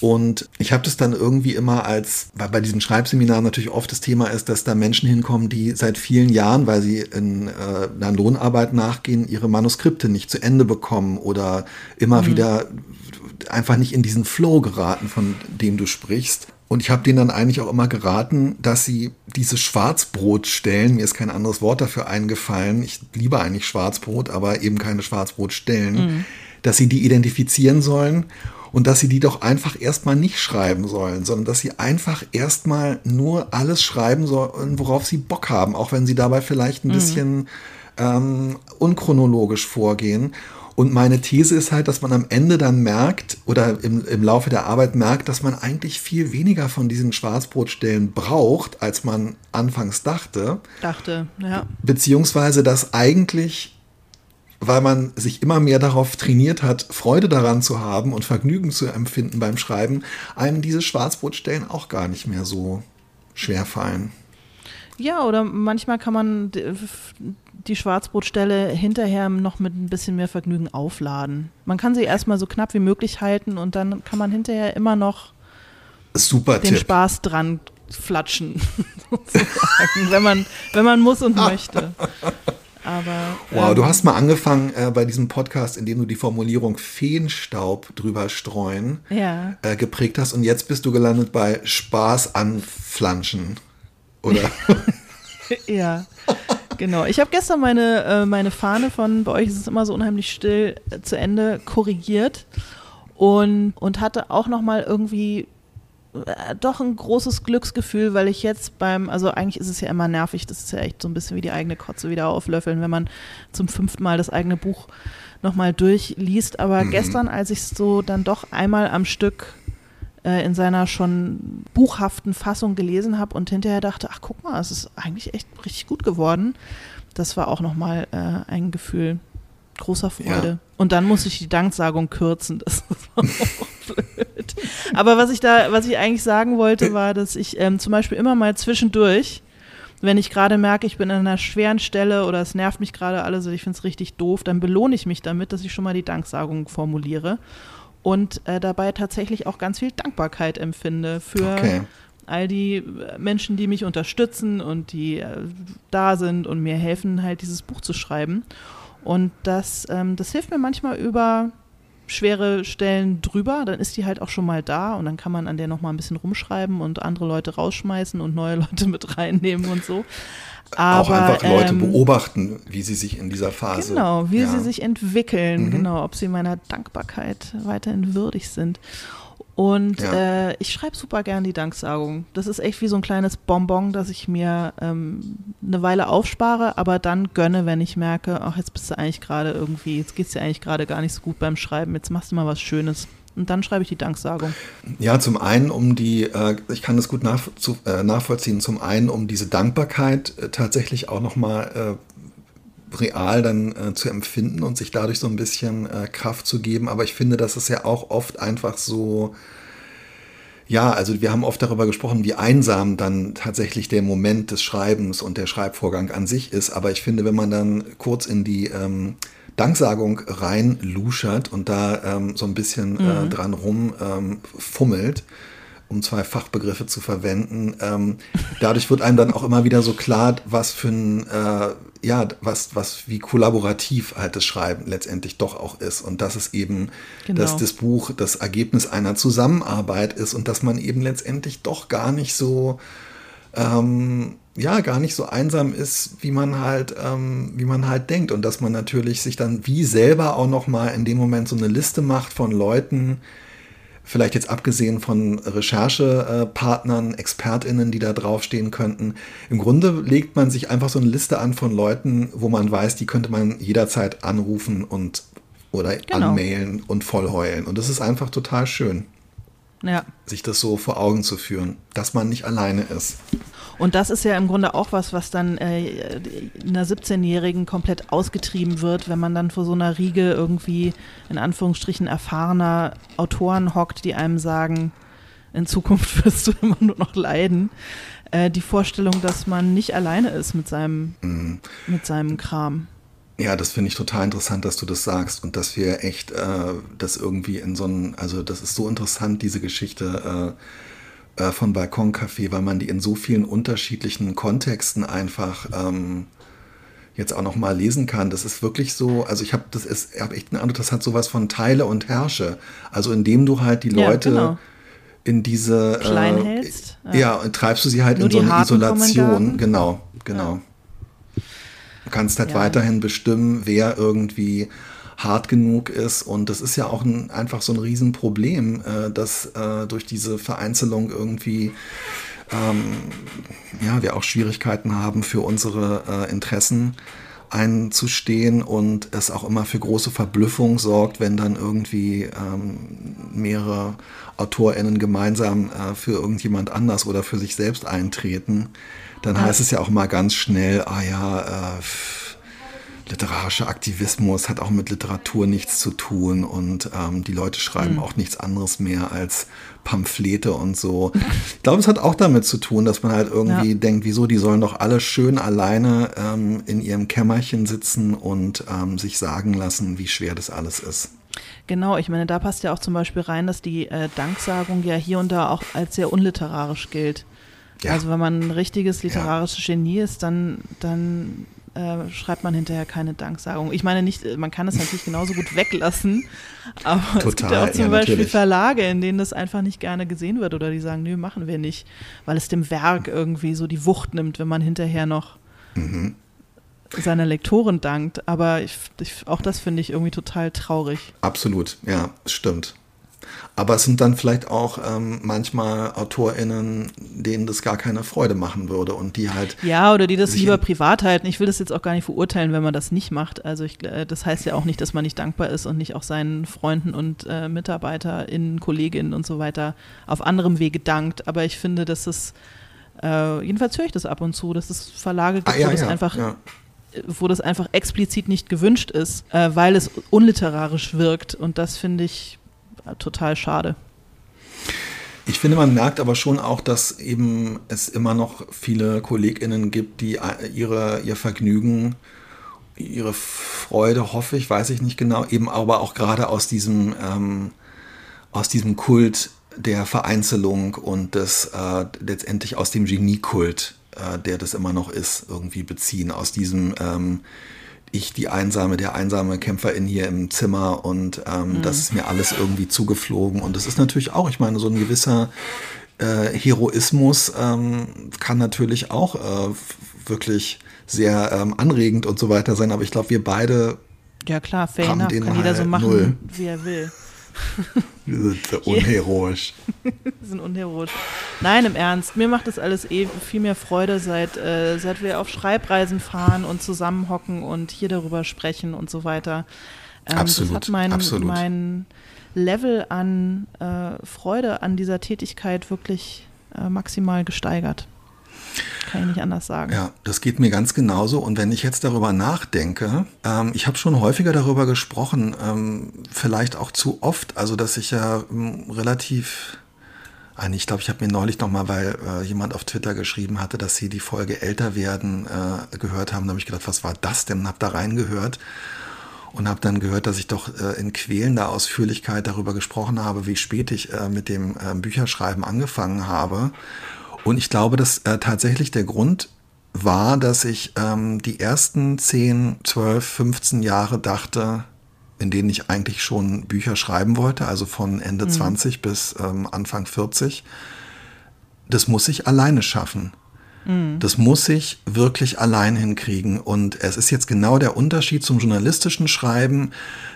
Und ich habe das dann irgendwie immer als, weil bei diesen Schreibseminaren natürlich oft das Thema ist, dass da Menschen hinkommen, die seit vielen Jahren, weil sie in äh, einer Lohnarbeit nachgehen, ihre Manuskripte nicht zu Ende bekommen oder immer wieder einfach nicht in diesen Flow geraten, von dem du sprichst. Und ich habe denen dann eigentlich auch immer geraten, dass sie diese Schwarzbrotstellen, mir ist kein anderes Wort dafür eingefallen, ich liebe eigentlich Schwarzbrot, aber eben keine Schwarzbrotstellen, dass sie die identifizieren sollen und dass sie die doch einfach erstmal nicht schreiben sollen, sondern dass sie einfach erstmal nur alles schreiben sollen, worauf sie Bock haben, auch wenn sie dabei vielleicht ein bisschen ähm, unchronologisch vorgehen. Und meine These ist halt, dass man am Ende dann merkt oder im, im Laufe der Arbeit merkt, dass man eigentlich viel weniger von diesen Schwarzbrotstellen braucht, als man anfangs dachte. Dachte, ja. Beziehungsweise, dass eigentlich, weil man sich immer mehr darauf trainiert hat, Freude daran zu haben und Vergnügen zu empfinden beim Schreiben, einem diese Schwarzbrotstellen auch gar nicht mehr so schwer fallen. Ja, oder manchmal kann man d- die Schwarzbrotstelle hinterher noch mit ein bisschen mehr Vergnügen aufladen. Man kann sie erstmal so knapp wie möglich halten und dann kann man hinterher immer noch Super den Tipp. Spaß dran flatschen, [laughs] sozusagen, wenn man, wenn man muss und [laughs] möchte. Aber Wow, ähm, du hast mal angefangen äh, bei diesem Podcast, in dem du die Formulierung Feenstaub drüber streuen ja. äh, geprägt hast und jetzt bist du gelandet bei Spaß an Flanschen. Oder? [laughs] Ja, genau. Ich habe gestern meine, äh, meine Fahne von, bei euch ist es immer so unheimlich still, äh, zu Ende korrigiert und, und hatte auch nochmal irgendwie doch ein großes Glücksgefühl, weil ich jetzt beim, also eigentlich ist es ja immer nervig, das ist ja echt so ein bisschen wie die eigene Kotze wieder auflöffeln, wenn man zum fünften Mal das eigene Buch nochmal durchliest. Aber gestern, als ich es so dann doch einmal am Stück äh, in seiner schon buchhaften Fassung gelesen habe und hinterher dachte, ach guck mal, es ist eigentlich echt richtig gut geworden. Das war auch nochmal äh, ein Gefühl großer Freude. Ja. Und dann muss ich die Danksagung kürzen. Das war auch [laughs] blöd. Aber was ich da, was ich eigentlich sagen wollte, war, dass ich ähm, zum Beispiel immer mal zwischendurch, wenn ich gerade merke, ich bin an einer schweren Stelle oder es nervt mich gerade alles, oder ich finde es richtig doof, dann belohne ich mich damit, dass ich schon mal die Danksagung formuliere und äh, dabei tatsächlich auch ganz viel Dankbarkeit empfinde für Okay. all die äh, Menschen, die mich unterstützen und die äh, da sind und mir helfen, halt dieses Buch zu schreiben. Und das, ähm, das hilft mir manchmal über schwere Stellen drüber, dann ist die halt auch schon mal da und dann kann man an der noch mal ein bisschen rumschreiben und andere Leute rausschmeißen und neue [laughs] Leute mit reinnehmen und so. Aber, auch einfach Leute ähm, beobachten, wie sie sich in dieser Phase. Genau, wie ja. sie sich entwickeln, Mhm. genau, ob sie meiner Dankbarkeit weiterhin würdig sind. Und Ja. äh, ich schreibe super gern die Danksagung. Das ist echt wie so ein kleines Bonbon, das ich mir ähm, eine Weile aufspare, aber dann gönne, wenn ich merke, ach, jetzt bist du eigentlich gerade irgendwie, jetzt geht es dir eigentlich gerade gar nicht so gut beim Schreiben, jetzt machst du mal was Schönes. Und dann schreibe ich die Danksagung. Ja, zum einen um die, äh, ich kann das gut nach, zu, äh, nachvollziehen, zum einen um diese Dankbarkeit äh, tatsächlich auch nochmal äh, real dann äh, zu empfinden und sich dadurch so ein bisschen äh, Kraft zu geben. Aber ich finde, dass es ja auch oft einfach so, ja, also wir haben oft darüber gesprochen, wie einsam dann tatsächlich der Moment des Schreibens und der Schreibvorgang an sich ist. Aber ich finde, wenn man dann kurz in die ähm, Danksagung reinluschert und da ähm, so ein bisschen äh, mhm. äh, dran rumfummelt, ähm, um zwei Fachbegriffe zu verwenden. Ähm, dadurch wird einem dann auch immer wieder so klar, was für ein, äh, ja, was, was, wie kollaborativ halt das Schreiben letztendlich doch auch ist. Und dass es eben, genau. dass das Buch das Ergebnis einer Zusammenarbeit ist und dass man eben letztendlich doch gar nicht so, ähm, ja, gar nicht so einsam ist, wie man halt, ähm, wie man halt denkt. Und dass man natürlich sich dann wie selber auch nochmal in dem Moment so eine Liste macht von Leuten, vielleicht jetzt abgesehen von Recherchepartnern, ExpertInnen, die da draufstehen könnten. Im Grunde legt man sich einfach so eine Liste an von Leuten, wo man weiß, die könnte man jederzeit anrufen und oder genau. anmailen und vollheulen. Und das ist einfach total schön. Ja. Sich das so vor Augen zu führen, dass man nicht alleine ist. Und das ist ja im Grunde auch was, was dann äh, einer 17-Jährigen komplett ausgetrieben wird, wenn man dann vor so einer Riege irgendwie in Anführungsstrichen erfahrener Autoren hockt, die einem sagen, in Zukunft [laughs] wirst du immer nur noch leiden. Äh, die Vorstellung, dass man nicht alleine ist mit seinem, mhm. mit seinem Kram. Ja, das finde ich total interessant, dass du das sagst und dass wir echt äh, das irgendwie in so einem, also das ist so interessant, diese Geschichte äh, äh, von Balkoncafé, weil man die in so vielen unterschiedlichen Kontexten einfach ähm, jetzt auch noch mal lesen kann. Das ist wirklich so, also ich habe das ist, ich habe echt einen Eindruck, das hat sowas von Teile und Herrsche. Also indem du halt die Leute ja, genau. in diese klein äh, hältst. Ja. ja, und treibst du sie halt Nur in so eine Isolation. Genau, genau. Ja. Du kannst halt weiterhin bestimmen, wer irgendwie hart genug ist. Und das ist ja auch ein, einfach so ein Riesenproblem, äh, dass äh, durch diese Vereinzelung irgendwie ähm, ja, wir auch Schwierigkeiten haben für unsere äh, Interessen einzustehen und es auch immer für große Verblüffung sorgt, wenn dann irgendwie ähm, mehrere AutorInnen gemeinsam äh, für irgendjemand anders oder für sich selbst eintreten. Dann heißt es ja auch mal ganz schnell, ah ja, äh, literarischer Aktivismus hat auch mit Literatur nichts zu tun und ähm, die Leute schreiben mhm. auch nichts anderes mehr als Pamphlete und so. Ich glaube, es hat auch damit zu tun, dass man halt irgendwie ja. denkt, wieso, die sollen doch alle schön alleine ähm, in ihrem Kämmerchen sitzen und ähm, sich sagen lassen, wie schwer das alles ist. Genau, ich meine, da passt ja auch zum Beispiel rein, dass die äh, Danksagung ja hier und da auch als sehr unliterarisch gilt. Ja. Also wenn man ein richtiges literarisches ja. Genie ist, dann, dann äh, schreibt man hinterher keine Danksagung. Ich meine nicht, man kann es natürlich genauso gut weglassen, aber Total, es gibt ja auch zum ja, Beispiel natürlich. Verlage, in denen das einfach nicht gerne gesehen wird oder die sagen, nö, machen wir nicht, weil es dem Werk irgendwie so die Wucht nimmt, wenn man hinterher noch mhm. seiner Lektorin dankt. Aber ich, ich, auch das finde ich irgendwie total traurig. Absolut, ja, stimmt. Aber es sind dann vielleicht auch ähm, manchmal AutorInnen, denen das gar keine Freude machen würde und die halt. Ja, oder die das lieber privat halten. Ich will das jetzt auch gar nicht verurteilen, wenn man das nicht macht. Also ich, äh, das heißt ja auch nicht, dass man nicht dankbar ist und nicht auch seinen Freunden und äh, MitarbeiterInnen, Kolleginnen und so weiter auf anderem Wege dankt. Aber ich finde, dass es, äh, jedenfalls höre ich das ab und zu, dass es Verlage gibt, ah, ja, wo das ja, einfach ja wo das einfach explizit nicht gewünscht ist, äh, weil es unliterarisch wirkt. Und das finde ich total schade. Ich finde, man merkt aber schon auch, dass eben es immer noch viele KollegInnen gibt, die ihre, ihr Vergnügen, ihre Freude, hoffe ich, weiß ich nicht genau, eben aber auch gerade aus diesem, ähm, aus diesem Kult der Vereinzelung und des äh, letztendlich aus dem Geniekult, äh, der das immer noch ist, irgendwie beziehen, aus diesem ähm, ich die einsame, der einsame Kämpferin hier im Zimmer und ähm, mhm. das ist mir alles irgendwie zugeflogen. Und das ist natürlich auch, ich meine, so ein gewisser äh, Heroismus ähm, kann natürlich auch äh, wirklich sehr ähm, anregend und so weiter sein. Aber ich glaube, wir beide ja klar, fair haben enough, den kann jeder so machen, null. wie er will. [laughs] Wir sind [laughs] unheroisch. Wir sind unheroisch. Nein, im Ernst. Mir macht das alles eh viel mehr Freude, seit, äh, seit wir auf Schreibreisen fahren und zusammenhocken und hier darüber sprechen und so weiter. Ähm, absolut, das hat mein, absolut. mein Level an äh, Freude an dieser Tätigkeit wirklich äh, maximal gesteigert. Kann ich nicht anders sagen. Ja, das geht mir ganz genauso. Und wenn ich jetzt darüber nachdenke, ähm, ich habe schon häufiger darüber gesprochen, ähm, vielleicht auch zu oft, also dass ich ja ähm, relativ ich glaube, ich habe mir neulich noch mal, weil äh, jemand auf Twitter geschrieben hatte, dass sie die Folge älter werden äh, gehört haben. Da habe ich gedacht, was war das denn? Und habe da reingehört und habe dann gehört, dass ich doch äh, in quälender Ausführlichkeit darüber gesprochen habe, wie spät ich äh, mit dem äh, Bücherschreiben angefangen habe. Und ich glaube, dass äh, tatsächlich der Grund war, dass ich ähm, die ersten 10, 12, 15 Jahre dachte, in denen ich eigentlich schon Bücher schreiben wollte, also von Ende mhm. 20 bis ähm, Anfang 40, das muss ich alleine schaffen. Mhm. Das muss ich wirklich allein hinkriegen. Und es ist jetzt genau der Unterschied zum journalistischen Schreiben,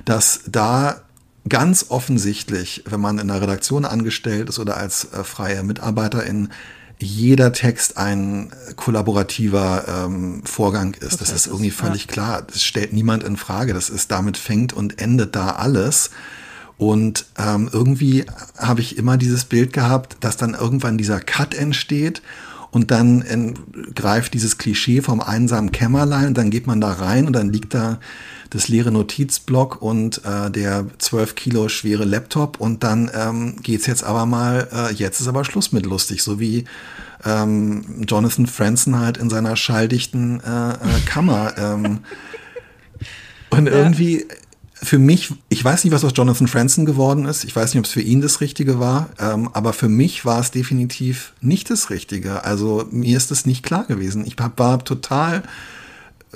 dass da ganz offensichtlich, wenn man in der Redaktion angestellt ist oder als äh, freie Mitarbeiterin, jeder Text ein kollaborativer ähm, Vorgang ist. Das, das ist irgendwie völlig ja. klar. Das stellt niemand in Frage. Das ist, damit fängt und endet da alles. Und ähm, irgendwie habe ich immer dieses Bild gehabt, dass dann irgendwann dieser Cut entsteht und dann in, greift dieses Klischee vom einsamen Kämmerlein und dann geht man da rein und dann liegt da das leere Notizblock und äh, der 12 Kilo schwere Laptop und dann ähm, es jetzt aber mal, äh, jetzt ist aber Schluss mit lustig, so wie ähm, Jonathan Franzen halt in seiner schalldichten äh, äh, Kammer. ähm, [laughs] und irgendwie für mich, ich weiß nicht, was aus Jonathan Franzen geworden ist. Ich weiß nicht, ob es für ihn das Richtige war, ähm, aber für mich war es definitiv nicht das Richtige. Also mir ist es nicht klar gewesen. Ich war total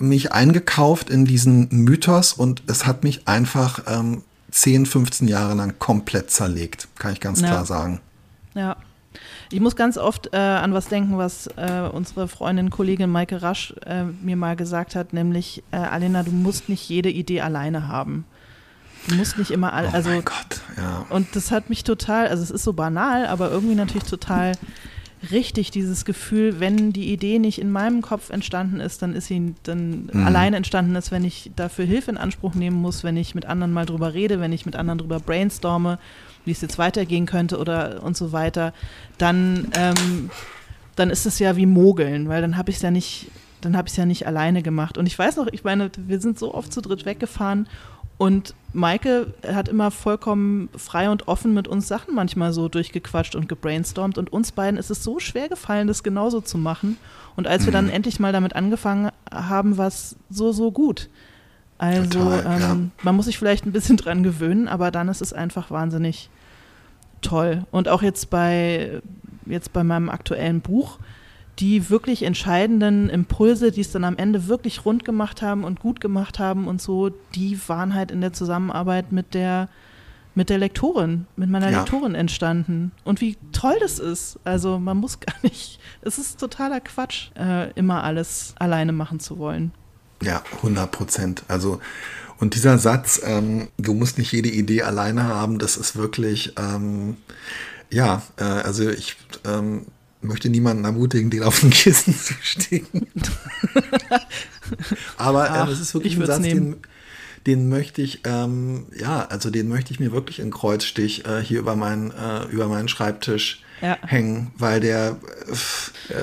mich eingekauft in diesen Mythos und es hat mich einfach ähm, 10, 15 Jahre lang komplett zerlegt, kann ich ganz ja. klar sagen. Ja. Ich muss ganz oft äh, an was denken, was äh, unsere Freundin, Kollegin Maike Rasch äh, mir mal gesagt hat, nämlich, äh, Alena, du musst nicht jede Idee alleine haben. Du musst nicht immer alle, oh also. Mein Gott, ja. Und das hat mich total, also es ist so banal, aber irgendwie natürlich total richtig dieses Gefühl, wenn die Idee nicht in meinem Kopf entstanden ist, dann ist sie dann mhm. alleine entstanden ist, wenn ich dafür Hilfe in Anspruch nehmen muss, wenn ich mit anderen mal drüber rede, wenn ich mit anderen drüber brainstorme, wie es jetzt weitergehen könnte oder und so weiter, dann, ähm, dann ist es ja wie Mogeln, weil dann habe ich es ja nicht, dann habe ich es ja nicht alleine gemacht. Und ich weiß noch, ich meine, wir sind so oft zu dritt weggefahren und Maike hat immer vollkommen frei und offen mit uns Sachen manchmal so durchgequatscht und gebrainstormt. Und uns beiden ist es so schwer gefallen, das genauso zu machen. Und als wir dann mhm. endlich mal damit angefangen haben, war es so, so gut. Also Total, ähm, ja. man muss sich vielleicht ein bisschen dran gewöhnen, aber dann ist es einfach wahnsinnig toll. Und auch jetzt bei, jetzt bei meinem aktuellen Buch, die wirklich entscheidenden Impulse, die es dann am Ende wirklich rund gemacht haben und gut gemacht haben und so, die waren halt in der Zusammenarbeit mit der mit der Lektorin, mit meiner ja. Lektorin entstanden. Und wie toll das ist. Also man muss [laughs] gar nicht, es ist totaler Quatsch, äh, immer alles alleine machen zu wollen. Ja, 100 Prozent. Also und dieser Satz, ähm, du musst nicht jede Idee alleine haben, das ist wirklich, ähm, ja, äh, also ich ähm, möchte niemanden ermutigen, den auf dem Kissen zu stecken. [laughs] Aber ähm, es ist wirklich ein Satz, den, den, möchte ich, ähm, ja, also den möchte ich mir wirklich in Kreuzstich äh, hier über, mein, äh, über meinen Schreibtisch ja. hängen, weil der, äh,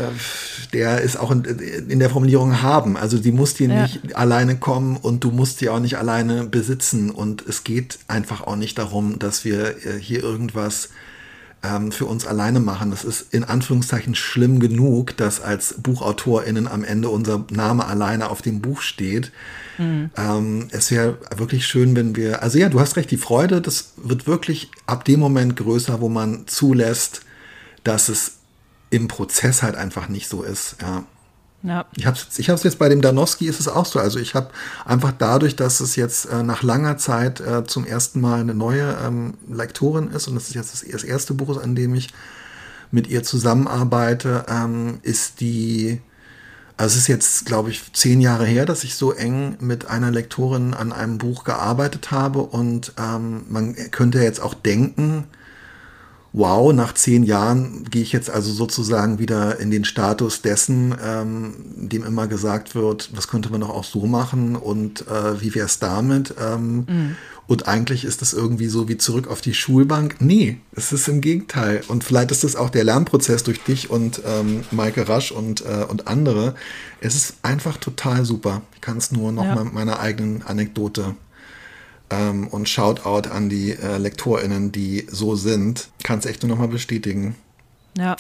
der ist auch in, in, der Formulierung haben. Also die muss dir ja. nicht alleine kommen und du musst die auch nicht alleine besitzen. Und es geht einfach auch nicht darum, dass wir äh, hier irgendwas ähm, für uns alleine machen. Das ist in Anführungszeichen schlimm genug, dass als BuchautorInnen am Ende unser Name alleine auf dem Buch steht. Mhm. Ähm, es wäre wirklich schön, wenn wir, also ja, du hast recht, die Freude, das wird wirklich ab dem Moment größer, wo man zulässt, dass es im Prozess halt einfach nicht so ist. Ja. Ja. Ich habe es ich jetzt bei dem Danowski ist es auch so. Also ich habe einfach dadurch, dass es jetzt äh, nach langer Zeit äh, zum ersten Mal eine neue ähm, Lektorin ist und das ist jetzt das, das, erste Buch, an dem ich mit ihr zusammenarbeite, ähm, ist die, also es ist jetzt, glaube ich, zehn Jahre her, dass ich so eng mit einer Lektorin an einem Buch gearbeitet habe und ähm, man könnte jetzt auch denken, wow, nach zehn Jahren gehe ich jetzt also sozusagen wieder in den Status dessen, ähm, dem immer gesagt wird, was könnte man doch auch so machen und äh, wie wäre es damit? Ähm, mhm. Und eigentlich ist das irgendwie so wie zurück auf die Schulbank. Nee, es ist im Gegenteil. Und vielleicht ist das auch der Lernprozess durch dich und ähm, Maike Rasch und, äh, und andere. Es ist einfach total super. Ich kann es nur noch ja. mal mit meiner eigenen Anekdote ähm, und Shoutout an die äh, LektorInnen, die so sind. Kann es echt nur nochmal bestätigen. Ja.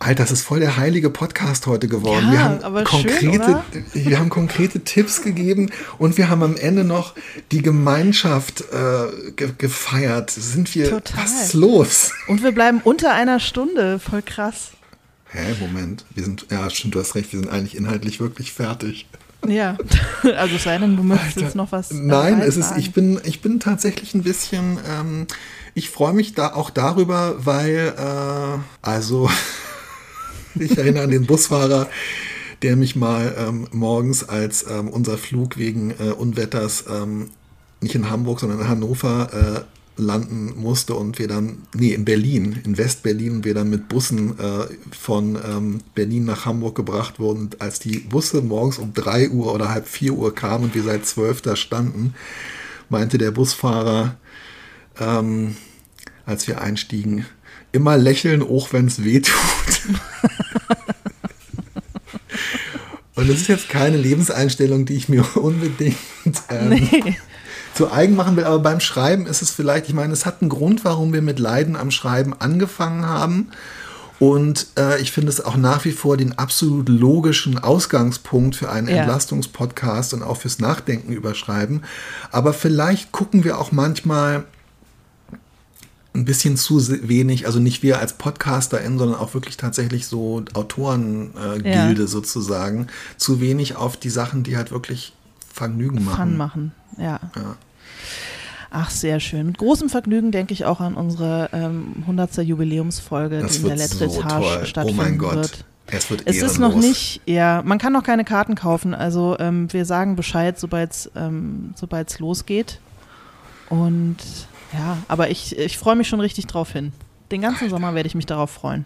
Alter, das ist voll der heilige Podcast heute geworden. Ja, wir, haben konkrete, schön, [laughs] wir haben konkrete Tipps gegeben und wir haben am Ende noch die Gemeinschaft äh, ge gefeiert. Sind wir, Total. was ist los? Und wir bleiben unter einer Stunde, voll krass. Hä, Moment, wir sind, ja stimmt, du hast recht, wir sind eigentlich inhaltlich wirklich fertig. Ja, [laughs] also sei denn, du möchtest Alter, jetzt noch was. Nein, es ist, ich bin, ich bin tatsächlich ein bisschen, ähm, ich freue mich da auch darüber, weil, äh, also, [laughs] ich erinnere an den Busfahrer, der mich mal ähm, morgens, als ähm, unser Flug wegen äh, Unwetters ähm, nicht in Hamburg, sondern in Hannover äh, landen musste und wir dann, nee, in Berlin, in West-Berlin, wir dann mit Bussen äh, von ähm, Berlin nach Hamburg gebracht wurden. Und als die Busse morgens um 3 Uhr oder halb 4 Uhr kamen und wir seit 12 da standen, meinte der Busfahrer, ähm, als wir einstiegen, immer lächeln, auch wenn [laughs] es weh tut. und das ist jetzt keine Lebenseinstellung, die ich mir [laughs] unbedingt ähm, nee zu eigen machen will. Aber beim Schreiben ist es vielleicht, ich meine, es hat einen Grund, warum wir mit Leiden am Schreiben angefangen haben. Und äh, ich finde es auch nach wie vor den absolut logischen Ausgangspunkt für einen ja. Entlastungspodcast und auch fürs Nachdenken über Schreiben. Aber vielleicht gucken wir auch manchmal ein bisschen zu wenig, also nicht wir als PodcasterInnen, sondern auch wirklich tatsächlich so Autorengilde äh, ja. sozusagen, zu wenig auf die Sachen, die halt wirklich Vergnügen machen. Fun machen, ja. ja. Ach, sehr schön. Mit großem Vergnügen denke ich auch an unsere ähm, 100. Jubiläumsfolge, das die in der letzten so Etage stattfinden oh mein Gott. wird. Es wird Es ist noch nicht, ja, man kann noch keine Karten kaufen. Also ähm, wir sagen Bescheid, sobald es ähm, losgeht. Und ja, aber ich, ich freue mich schon richtig drauf hin. Den ganzen Alter. Sommer werde ich mich darauf freuen.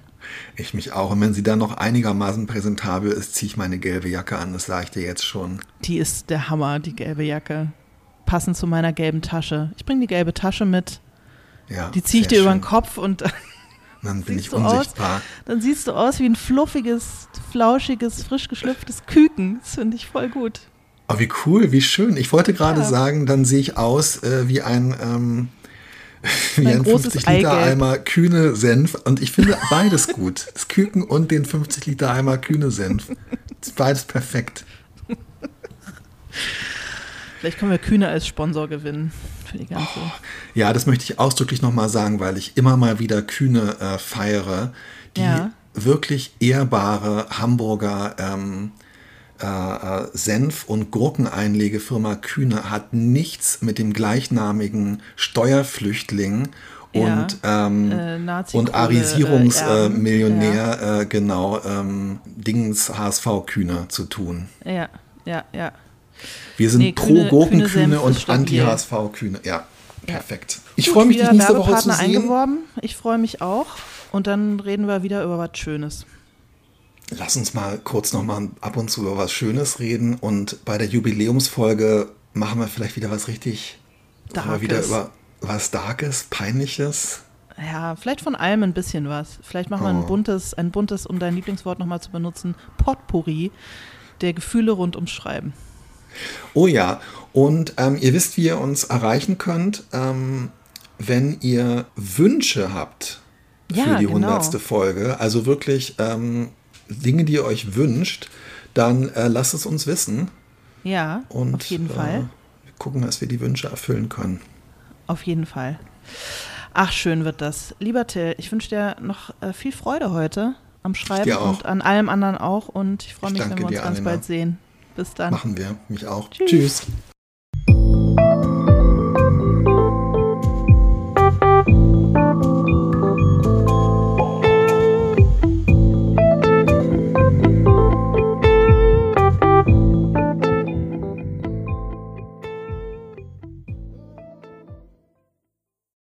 Ich mich auch. Und wenn sie dann noch einigermaßen präsentabel ist, ziehe ich meine gelbe Jacke an. Das sage ich dir jetzt schon. Die ist der Hammer, die gelbe Jacke passend zu meiner gelben Tasche. Ich bringe die gelbe Tasche mit. Ja, die ziehe ich dir schön. über den Kopf und [laughs] dann bin ich unsichtbar. Aus, dann siehst du aus wie ein fluffiges, flauschiges, frisch geschlüpftes Küken. Das finde ich voll gut. Oh, wie cool, wie schön. Ich wollte gerade ja. sagen, dann sehe ich aus äh, wie ein, ähm, [laughs] wie ein, ein 50 Liter Eimer kühne Senf. Und ich finde beides gut. [laughs] Das Küken und den 50 Liter Eimer kühne Senf. Beides perfekt. Vielleicht können wir Kühne als Sponsor gewinnen für die ganze. Oh, ja, das möchte ich ausdrücklich nochmal sagen, weil ich immer mal wieder Kühne äh, feiere, die ja. wirklich ehrbare Hamburger ähm, äh, äh, Senf- und Gurkeneinlegefirma Kühne hat nichts mit dem gleichnamigen Steuerflüchtling und, ja, ähm, äh, und Arisierungsmillionär, äh, ja. äh, genau, ähm, Dings HSV Kühne zu tun. Ja, ja, ja. Wir sind nee, pro Gurkenkühne und anti-HSV-Kühne. Ja, perfekt. Ich freue mich, dich nächste Woche zu sehen. Eingeworben. Ich freue mich auch. Und dann reden wir wieder über was Schönes. Lass uns mal kurz noch mal ab und zu über was Schönes reden. Und bei der Jubiläumsfolge machen wir vielleicht wieder was richtig. Darkes. Wieder über was Darkes, Peinliches. Ja, vielleicht von allem ein bisschen was. Vielleicht machen wir ein oh. buntes, ein buntes, um dein Lieblingswort nochmal zu benutzen, Potpourri der Gefühle rund ums Schreiben. Oh ja, und ähm, ihr wisst, wie ihr uns erreichen könnt, ähm, wenn ihr Wünsche habt für ja, die hundertste genau. Folge. Also wirklich ähm, Dinge, die ihr euch wünscht, dann äh, lasst es uns wissen. Ja, und, auf jeden äh, Fall. Gucken, dass wir die Wünsche erfüllen können. Auf jeden Fall. Ach, schön wird das. Lieber Till, ich wünsche dir noch äh, viel Freude heute am Schreiben und an allem anderen auch. Und ich freue mich, wenn wir uns ganz Anina. bald sehen. Bis dann. Machen wir. Mich auch. Tschüss. Tschüss.